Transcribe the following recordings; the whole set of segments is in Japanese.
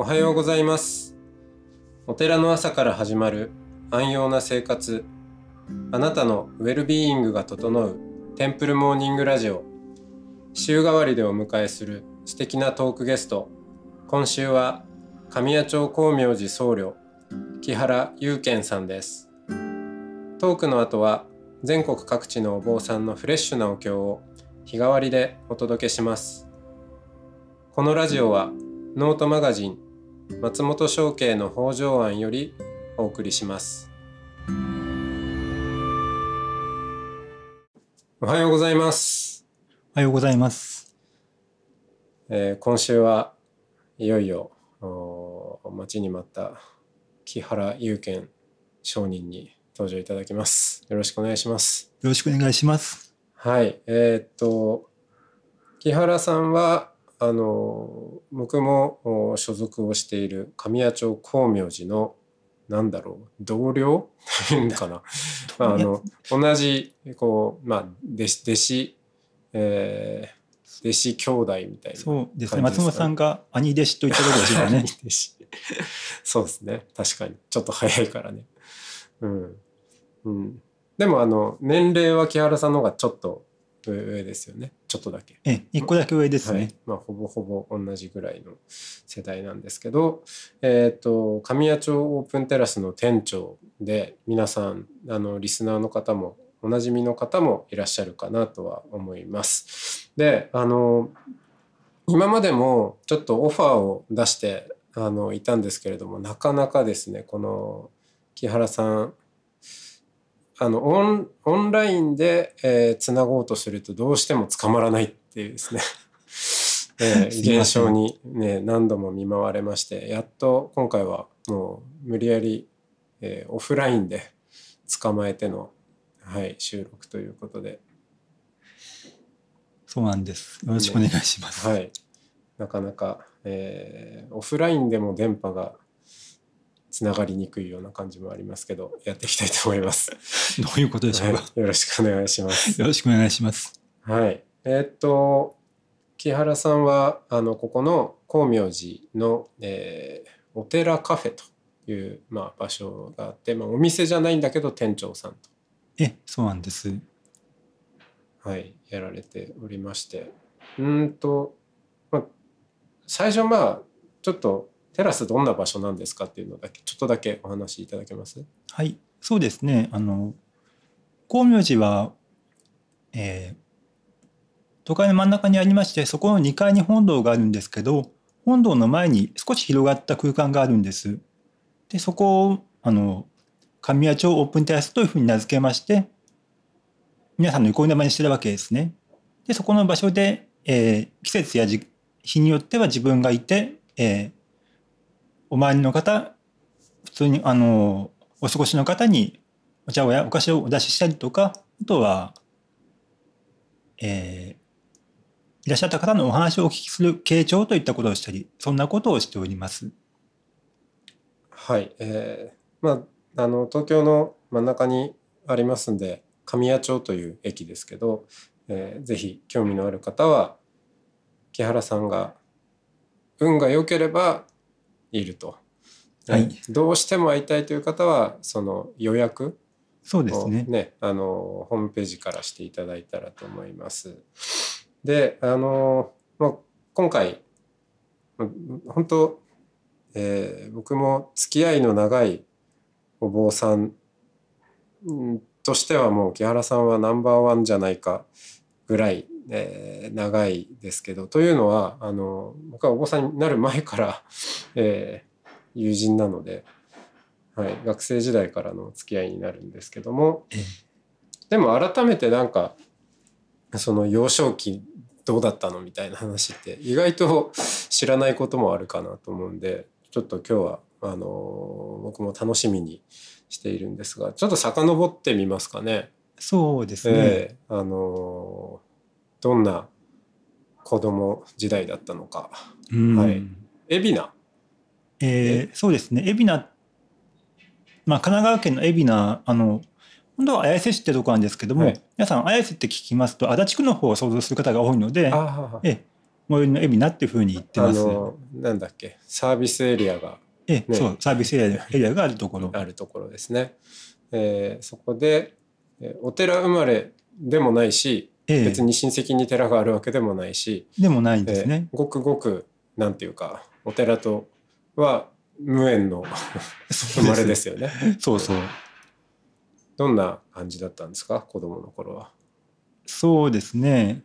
おはようございます。お寺の朝から始まる安養な生活。あなたのウェルビーイングが整うテンプルモーニングラジオ。週替わりでお迎えする素敵なトークゲスト。今週は神谷町光明寺僧侶木原祐健さんです。トークの後は全国各地のお坊さんのフレッシュなお経を日替わりでお届けします。このラジオはノートマガジン松本商家の北条庵よりお送りしますおはようございます、おはようございます。えー今週はいよいよ待ちに待った木原祐健商人に登場いただきますよろしくお願いしますよろしくお願いします。はい、えーっと木原さんはあの僕もお所属をしている神谷町光明寺のなんだろう同僚？というんかな、まあ、あの同じこう、まあ、弟子弟子、えー弟子兄弟みたいなそうですね。松本さんが兄弟子といったところですよね。そうですね。確かに。ちょっと早いからね。うん、うん、でもあの年齢は木原さんの方がちょっと上ですよねちょっとだけえ、一個だけ上ですはいね。まあ、ほぼほぼ同じぐらいの世代なんですけど、えっと神谷町オープンテラスの店長で皆さんあのリスナーの方もおなじみの方もいらっしゃるかなとは思います。であの今までもちょっとオファーを出してあのいたんですけれどもなかなかですねこの木原さんあのオンオンラインで、えーつなごうとするとどうしても捕まらないっていうですね、えー現象に、ね、何度も見舞われましてやっと今回はもう無理やり、えーオフラインで捕まえての、はい、収録ということで、そうなんです。よろしくお願いします。はい、なかなか、えーオフラインでも電波がつながりにくいような感じもありますけどやっていきたいと思います。どういうことでしょうか？はい、よろしくお願いします。よろしくお願いします。はい。えーっと、木原さんは、あの、ここの光明寺の、えーお寺カフェという、まあ、場所があって、まあ、お店じゃないんだけど、店長さんと、え、そうなんです。はい、やられておりまして。うーんと、まあ、最初、まあ、ちょっと、テラスどんな場所なんですかっていうのだけ、ちょっとだけお話しいただけます？はい、そうですね。あの光明寺は、えー都会の真ん中にありまして、そこの2階に本堂があるんですけど、本堂の前に少し広がった空間があるんです。で、そこをあの神谷町オープンテラスというふうに名付けまして、皆さんの憩いの場にしてるわけですね。で、そこの場所で、えー季節や日によっては自分がいて、えーお周りの方、普通にあのお過ごしの方にお茶をやお菓子をお出ししたりとかあとは、えーいらっしゃった方のお話をお聞きする傾聴といったことをしたりそんなことをしております。はい、えーまああの東京の真ん中にありますんで神谷町という駅ですけど、えーぜひ興味のある方は木原さんが運が良ければいると、はいえーどうしても会いたいという方はその予約をそうですね。ねあのホームページからしていただいたらと思います。であの、まあ、今回ま本当、えー僕も付き合いの長いお坊さんとしてはもう木原さんはナンバーワンじゃないかぐらい、えー長いですけどというのはあの僕はお坊さんになる前から、えー友人なので、はい、学生時代からの付き合いになるんですけどもええでも改めてなんかその幼少期どうだったのみたいな話って意外と知らないこともあるかなと思うんでちょっと今日はあの僕も楽しみにしているんですがちょっと遡ってみますかね。そうですね。ええあのどんな子供時代だったのか。うんはい海老名えーそうですね。海老名、まあ、神奈川県の海老名、あの、本当は綾瀬市ってとこなんですけども、はい皆さん綾瀬って聞きますと足立区の方を想像する方が多いので、あえ最寄りの海老名っていうふうに言ってあます。のなんだっけサービスエリアがええ、ねそうサービスエリアエリアがあるところ。あるところですね。えーそこで、えーお寺生まれでもないしええ別に親戚に寺があるわけでもないし、でもないんえーですね。ごくごくなんていうかお寺とは無縁の生まれですよね。そうそう。どんな感じだったんですか？子供の頃は。そうですね。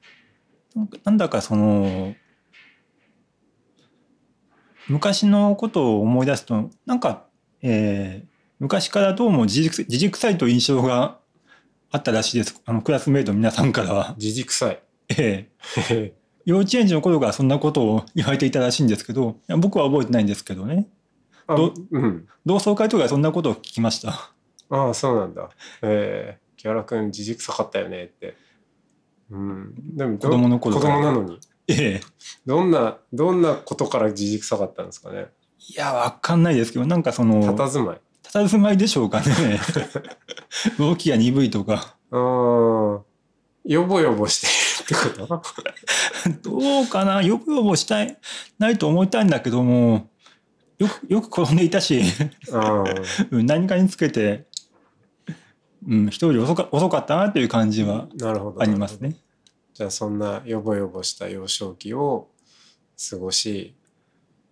なんだかその昔のことを思い出すとなんか、えー昔からどうも自軸臭いという印象があったらしいですあのクラスメイトの皆さんからは。自軸臭い。ええ 幼稚園児の頃からそんなことを言われていたらしいんですけど僕は覚えてないんですけどねうん。同窓会とかでそんなことを聞きました。ああそうなんだ。えー、木原君自軸臭かったよねって。うん。でもど子供の頃子供なのに。ええどんなどんなことから自軸臭かったんですかね。いやわかんないですけどなんかその佇まい。佇まいでしょうかね 動きが鈍いとかうーん。よぼよぼしてるってこと？どうかな？よくよぼしたいないと思いたいんだけどもよくよく転んでいたし 何かにつけて、うん、人より遅か遅かったなっていう感じはなるほど。ありますね。じゃあそんなよぼよぼした幼少期を過ごし、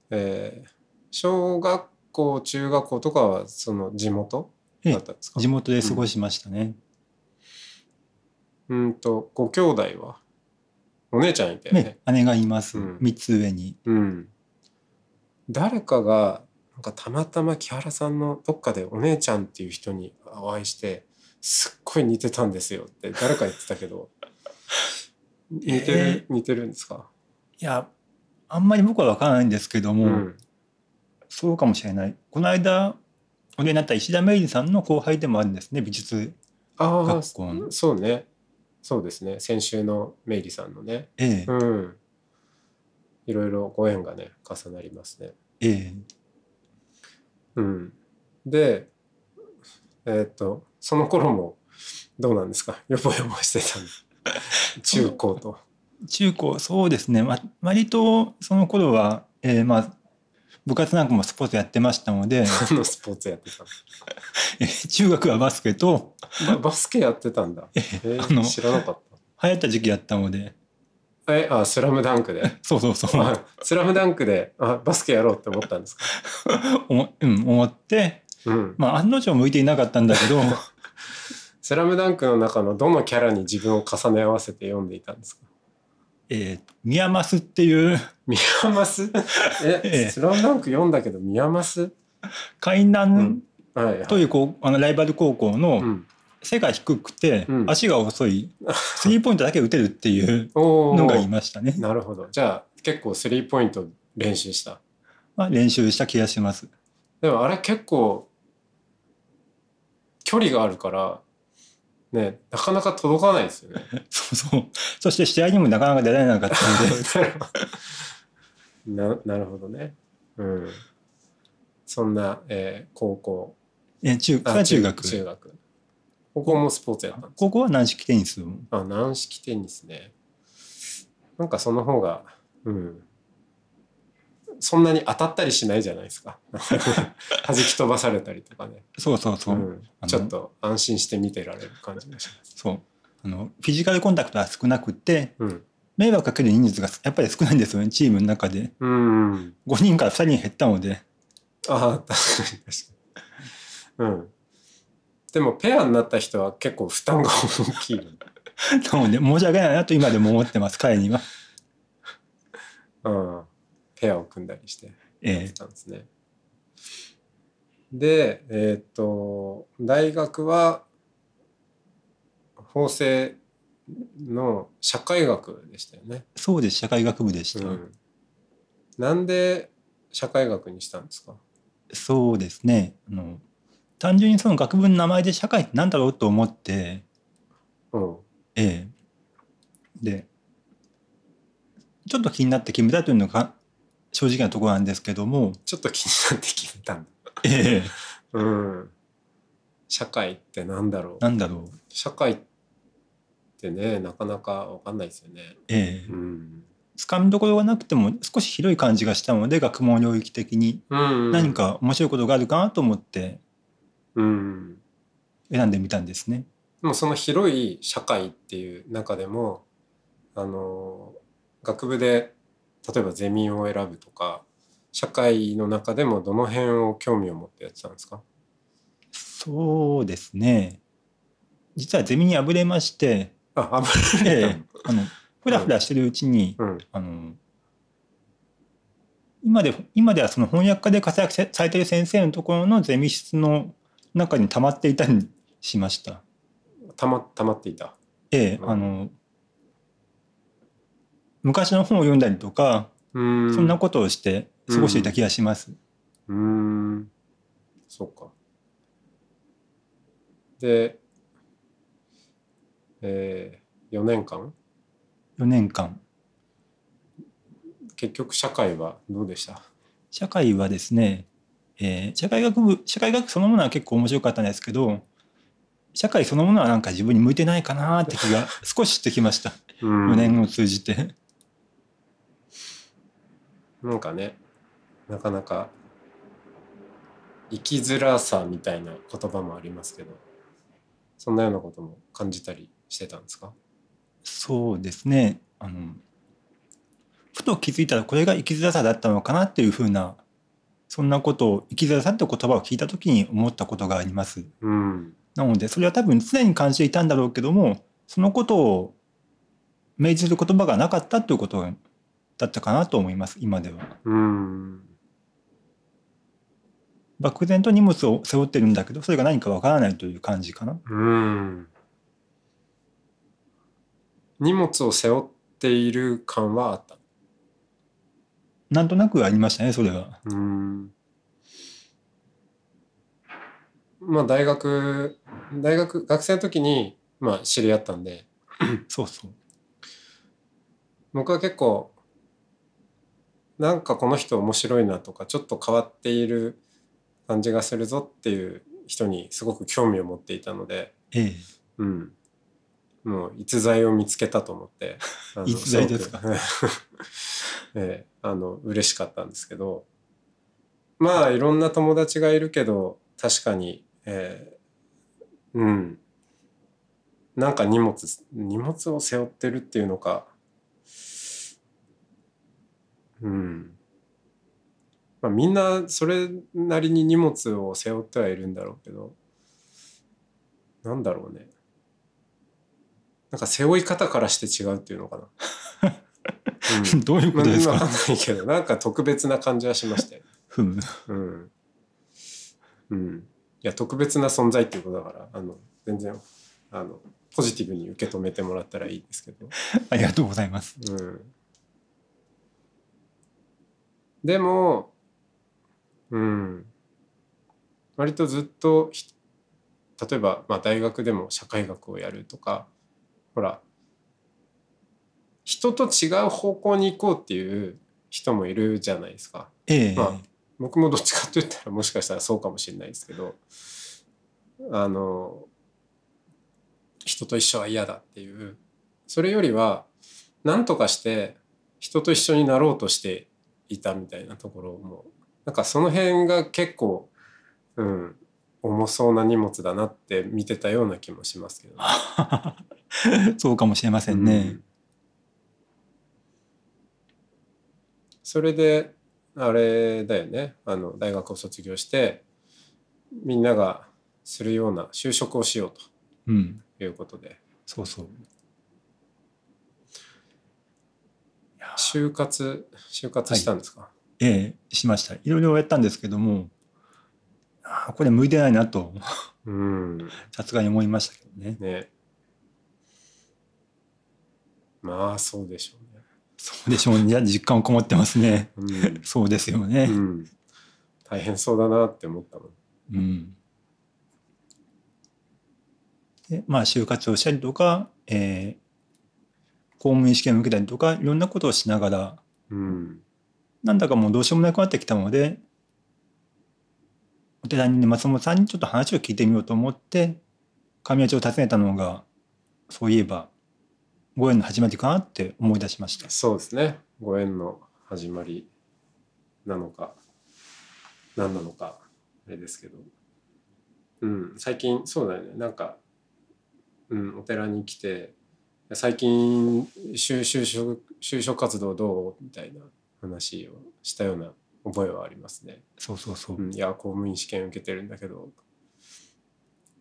えー小学校中学校とかはその地元ええだったんですか？地元で過ごしましたね。うん。とご兄弟はお姉ちゃんいたよね？ね姉がいます、うん。3つ上に。うん。誰かがなんかたまたま木原さんのどっかでお姉ちゃんっていう人にお会いしてすっごい似てたんですよって誰か言ってたけど。似てる、え似てるんですか？いやあんまり僕は分からないんですけども、うんそうかもしれない。この間お出になった石田芽衣さんの後輩でもあるんですね美術。ああ学校の。そうね。そうですね。先週のメイリさんのね。ええ。うん。いろいろご縁がね重なりますね。ええ。うん。でえっ、とその頃もどうなんですか？よぼよぼしてたの。中高と。中高そうですね、ま、割とその頃は、えーまあ部活なんかもスポーツやってましたので何のスポーツやってた えー中学はバスケとのババスケやってたんだ、えーあの知らなかっ流行った時期だったので。たえあスラムダンクで？そうそうそう。あスラムダンクであバスケやろうって思ったんですか？思,、うん、思って、うん。まあ、案の定向いていなかったんだけど。スラムダンクの中のどのキャラに自分を重ね合わせて読んでいたんですか？えー宮益っていう 宮益 え、ええ。スラムダンク読んだけど宮益海南はいはい。という高あのライバル高校のうん、背が低くてうん。足が遅いスリーポイントだけ打てるっていう おのがいーましたね、なるほど。じゃあ結構スリーポイント練習した？まあ、練習した気がします。でもあれ結構距離があるからねなかなか届かないですよね。そうそう。そして試合にもなかなか出られなかったので。ななるほどね。うん。そんな、えー高校。え中中学？中学。ここもスポーツやったんです高校は軟式テニスをあ軟式テニスね。なんかその方がうんそんなに当たったりしないじゃないですか。弾き飛ばされたりとかね、そうそうそう。う、ん。ちょっと安心して見てられる感じがします。そう。あのフィジカルコンタクトは少なくてうん。迷惑かける人数がやっぱり少ないんですよねチームの中で。うん5人から2人に減ったので。ああ確かに確かに。うん。でもペアになった人は結構負担が大きいなので申し訳ないなと今でも思ってます彼には。うんペアを組んだりしてやってえたんですね。で、えーっと大学は法政の社会学でしたよね。ーそうです社会学部でした、うん、なんで社会学にしたんですか？そうですね。あの単純にその学部の名前で社会って何だろうと思ってうん。ええ。でちょっと気になって決めたというのが正直なところなんですけどもちょっと気になって決めたんだ。ええ。うん、社会ってなんだろう。なんだろう。社会ってねなかなかわかんないですよね。ええ。うん、つかみどころがなくても少し広い感じがしたので学問領域的に。うん。何か面白いことがあるかなと思ってうん。選んでみたんですね。でもその広い社会っていう中でもあの学部で例えばゼミを選ぶとか社会の中でもどの辺を興味を持ってやってたんですか？そうですね。実はゼミに敗れまして、あ、あぶれたええあのふらふらしてるうちに、うん。あの今で今ではその翻訳家で活躍されている先生のところのゼミ室の中に溜まっていたりしました。たまたまっていた。ええうん。あの昔の本を読んだりとか、そんなことをして過ごしていた気がします。うーん。そうか。で、えー、4年間？4年間。結局社会はどうでした？社会はですね、えー社会学部社会学そのものは結構面白かったんですけど社会そのものはなんか自分に向いてないかなって気が少ししてきました。うん。4年を通じて。なんかねなかなか生きづらさみたいな言葉もありますけどそんなようなことも感じたりしてたんですか？そうですね。あのふと気づいたらこれが生きづらさだったのかなっていうふうなそんなことを生きづらさって言葉を聞いた時に思ったことがあります。うん。なのでそれは多分常に感じていたんだろうけどもそのことを明示する言葉がなかったということだったかなと思います今では。うん漠然と荷物を背負ってるんだけどそれが何かわからないという感じかな。うん荷物を背負っている感はあったなんとなくありましたねそれは。うんまあ大学大学学生の時にまあ知り合ったんでそうそう。僕は結構なんかこの人面白いなとかちょっと変わっている感じがするぞっていう人にすごく興味を持っていたので、ええ。うん、もう逸材を見つけたと思って 逸材ですか？ええあの嬉しかったんですけどまあいろんな友達がいるけど確かに、ええうん。なんか荷物荷物を背負ってるっていうのかうんまあみんなそれなりに荷物を背負ってはいるんだろうけどなんだろうねなんか背負い方からして違うっていうのかな、うん どういうこまあ、とですか？わかんないけどなんか特別な感じはしましたよ。ふむ。うん。うん。いや特別な存在っていうことだからあの全然あのポジティブに受け止めてもらったらいいんですけど。ありがとうございます。うん。でも、うん。割とずっとひ例えば、まあ、大学でも社会学をやるとかほら人と違う方向に行こうっていう人もいるじゃないですか。ええ。まあ僕もどっちかと言ったらもしかしたらそうかもしれないですけどあの人と一緒は嫌だっていうそれよりは何とかして人と一緒になろうとしていたみたいなところもなんかその辺が結構、うん、重そうな荷物だなって見てたような気もしますけど、ね。そうかもしれませんね。それであれだよねあの大学を卒業してみんながするような就職をしよううん。ということでそうそう。就活就活したんですか、ええ、しました。いろいろやったんですけども、ああ、これ向いてないなと、うんさすがに思いましたけどね。ねまあそうでしょそうでしょうね。実感こもってますね。うねそうですようん、ね。うん、大変そうだなって思ったもんうん。で、まあ、就活をしたりとか、えー公務員試験を受けたりとか、いろんなことをしながら、うん。なんだかもうどうしようもなくなってきたので、お寺にね、松本さんにちょっと話を聞いてみようと思って、神谷町を訪ねたのが、そういえば、ご縁の始まりかなって思い出しました。そうですね。ご縁の始まりなのか何なのかあれですけど。うん最近そうだよね。なんか、うん、お寺に来て最近就就職就職活動どうみたいな話をしたような覚えはありますね。そうそうそう。うん、いや公務員試験受けてるんだけど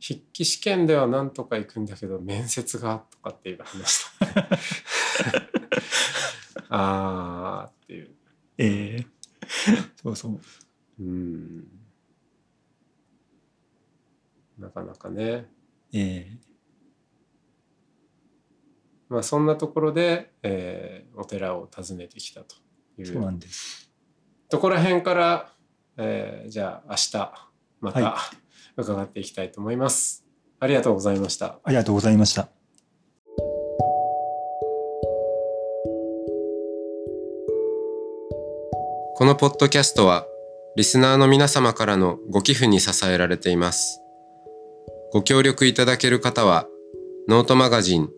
筆記試験ではなんとか行くんだけど面接がとかっていう話だ あーっていうええそうそう。うんなかなかねええまあそんなところで、えーお寺を訪ねてきたといそうなうんです。ところへんから、えーじゃあ明日または伺っていきたいと思います。ありがとうございました。ありがとうございました。このポッドキャストはリスナーの皆様からのご寄付に支えられています。ご協力いただける方はノートマガジン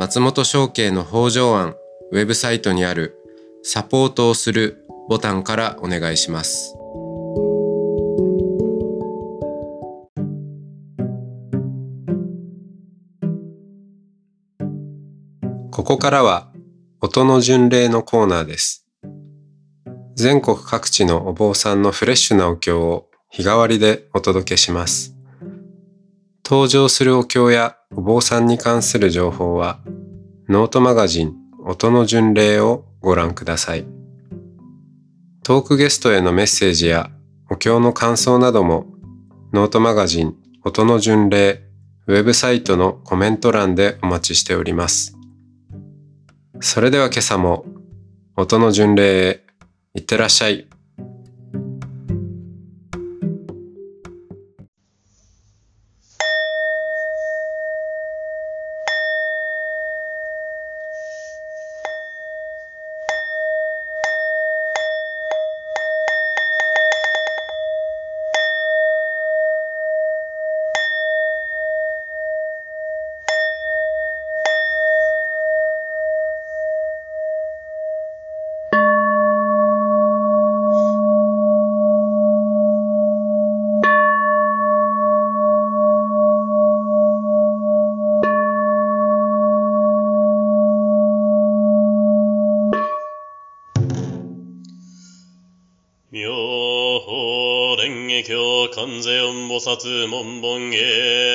松本商家の北条案ウェブサイトにあるサポートをするボタンからお願いします。ここからは音の巡礼のコーナーです。全国各地のお坊さんのフレッシュなお経を日替わりでお届けします。登場するお経やお坊さんに関する情報は、ノートマガジン音の巡礼をご覧ください。トークゲストへのメッセージやお経の感想なども、ノートマガジン音の巡礼ウェブサイトのコメント欄でお待ちしております。それでは今朝も音の巡礼へいってらっしゃい。音菩薩門へ。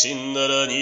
死んだらに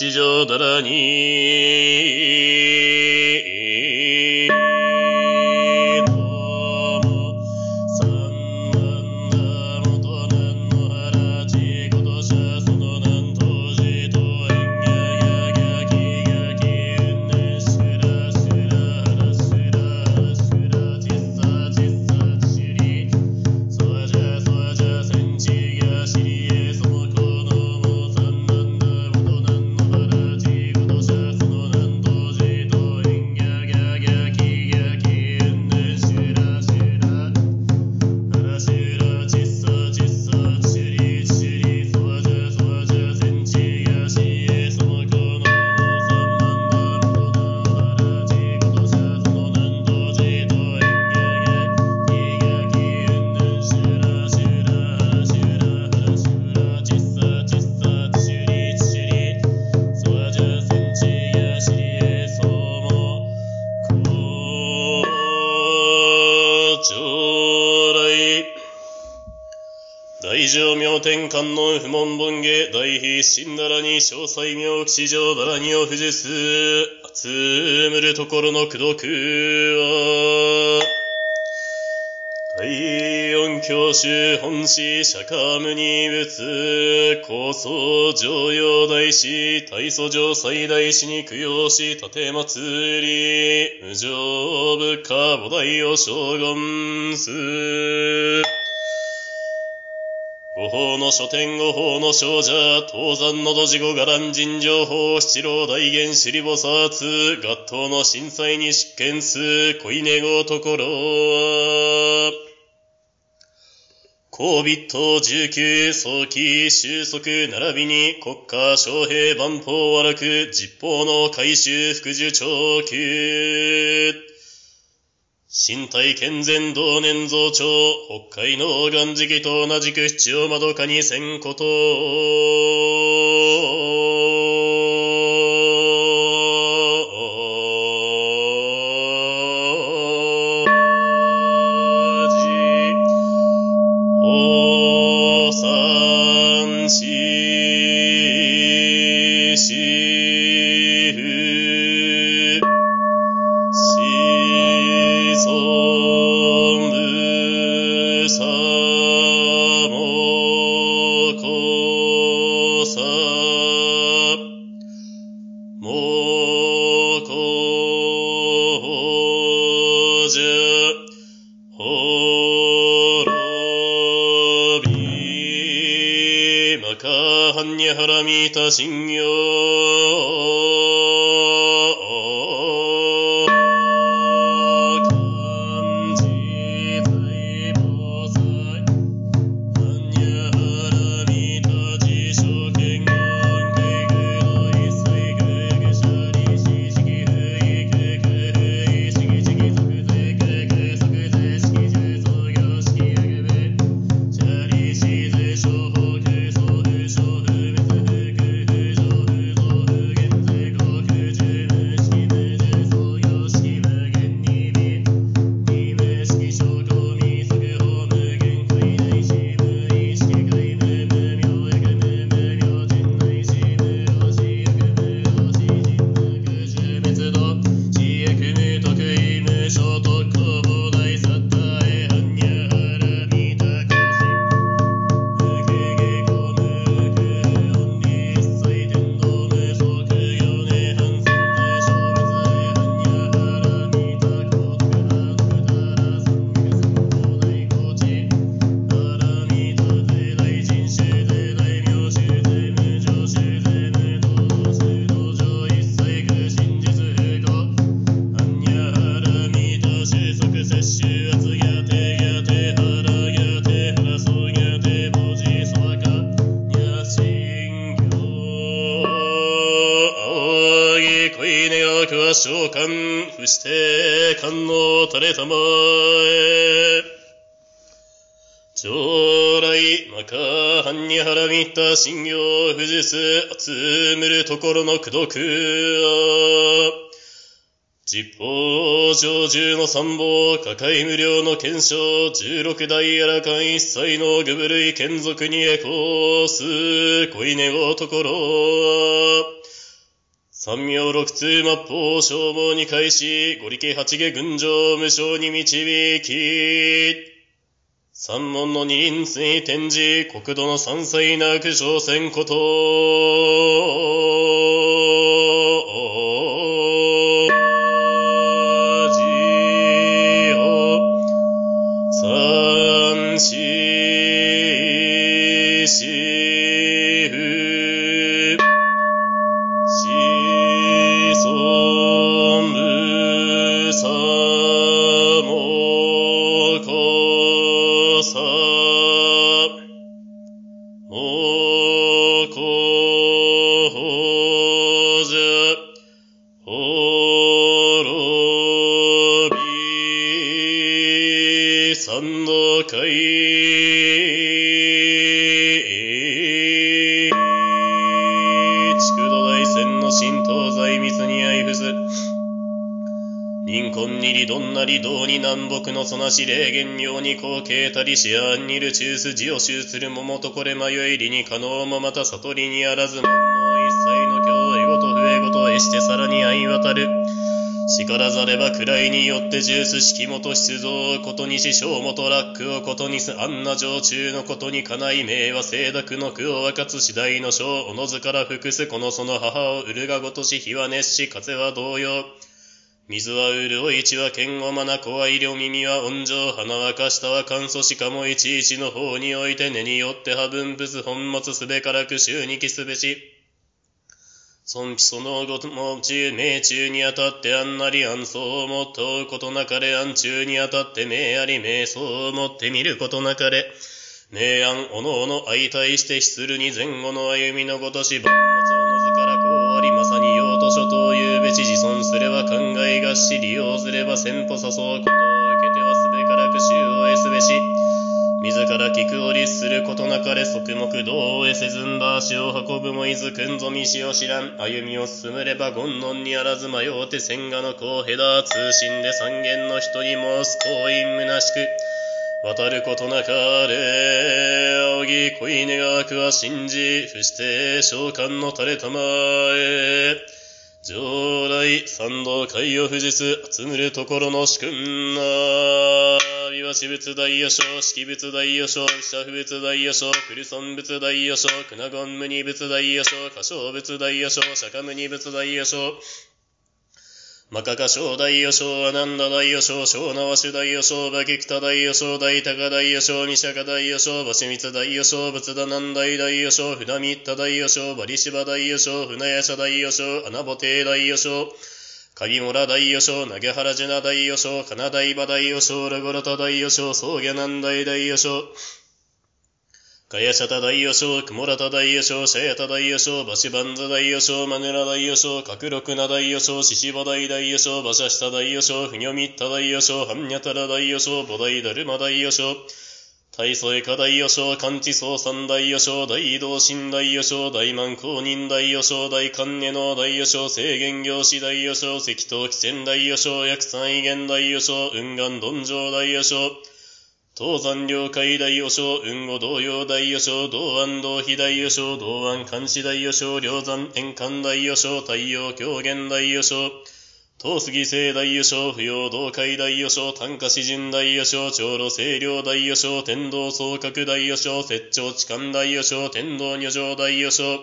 妙吉祥だらに、大乗明天観音不問本下大悲神ならに詳細明吉祥だらにを不受す集むるところの功徳は。大音教主本師釈迦無二仏高僧上陽大師大祖上最大師に供養し立祭り。無常部下菩提を将軍す。五法の書店五法の少女、東山のどじご伽藍尋情報、七郎大元首里菩薩、合頭の震災に執権す、恋根ごところ。は、高ビット19早期収束並びに国家将兵万法和楽実法の改修副受長級。身体健全同年増長、北海の岩時期と同じく七を窓かにせんこと召喚不して観音垂れたまえ将来まかはんにはらみった信用不実集むるところの功徳は実法上十の参謀、価格無料の検証、十六代やらかん一切の具部類眷属にエコース、恋願うところは。三名六通末法消耗に開始、五力八下群青無償に導き、三門の二輪水天示、国土の三歳なく挑戦こと。たりしあんにる中筋を集する桃とこれ迷いりに可能もまた悟りにあらずもんの一切の教えごと増えごとえしてさらに相渡る。しからざれば位によって重視式元出動ことにし小元ラックをことにすあんな常駐のことにかない名は清濁の句を分かつ次第の章おのずから複すこのその母を売るがごとし火は熱し風は同様。水は潤い血は剣をまな子は医療耳は温情花はかしたは乾燥しかもいちいちの方において根によっては分物本末すべからく週にきすべし。尊貴そのごとも中命中にあたってあんなり安相をもっとうことなかれ安中にあたって命あり命相をもって見ることなかれ。明暗おのおの相対して失るに前後の歩みのごとし万尊すれば考えがし利用すれば先歩誘うことを受けてはすべからく衆を得すべし自ら聞くを律することなかれ側目道を得せずんだ足を運ぶもいずくんぞ道を知らん。歩みを進むれば権能にあらず迷うて千賀の子をへだ通信で三軒の人に申す行員虚しく渡ることなかれ仰ぎ恋願くは信じ伏して召喚の垂れたま常来三道海を富士す集むるところの主君な美和私物大予将式物大予将社不物大予将クルソン物大予将クナゴン無二物大予将歌唱物大予将釈迦無二物大予将マカカ小大予将、アナンダ大予将、小縄主大予将、バキクタ大予将、大高大予将、ニシャカ大予将、バシミツ大予将、仏田南大大予将、船ミッタ大予将、バリシバ大予将、船屋社大予将、アナボテイ大予将、鍵村大予将、投げ原ジュナ大予将、カナダイバ大予将、ラゴラタ大予将、ソーギャ南大大予将、ガヤシャタ大予将、クモラタ大予将、シャヤタ大予将、バシバンザ大予将、マネラ大予将、カクロクナ大予将、シシバ大大予将、バシャシタ大予将、フニョミッタ大予将、ハンニャタラ大予将、ボダイダルマ大予将、大祖エカ大予将、カチソウ三大予将、大移動神大予将、大満公認大予将、大観音の大予将、制限業師大予将、赤頭汽船大予将、薬三威厳大予将、雲岩鈍上大予将、東山領海大予将、雲後同様大予将、道安道非大予将、道安監視大予将、梁山円環大予将、太陽狂言大予将、東杉聖大予将、不要道海大予将、丹下詩人大予将、長老清涼大予将、天道総閣大予将、摂長痴漢大予将、天道女上大予将、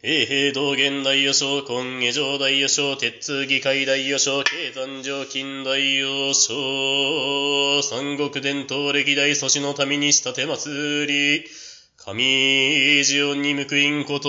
平平道元大予将、今下上大予将、鉄通議会大予将、経山上金大予将、三国伝統歴代祖師の民にした手祭り、神ジオンに報いんこと、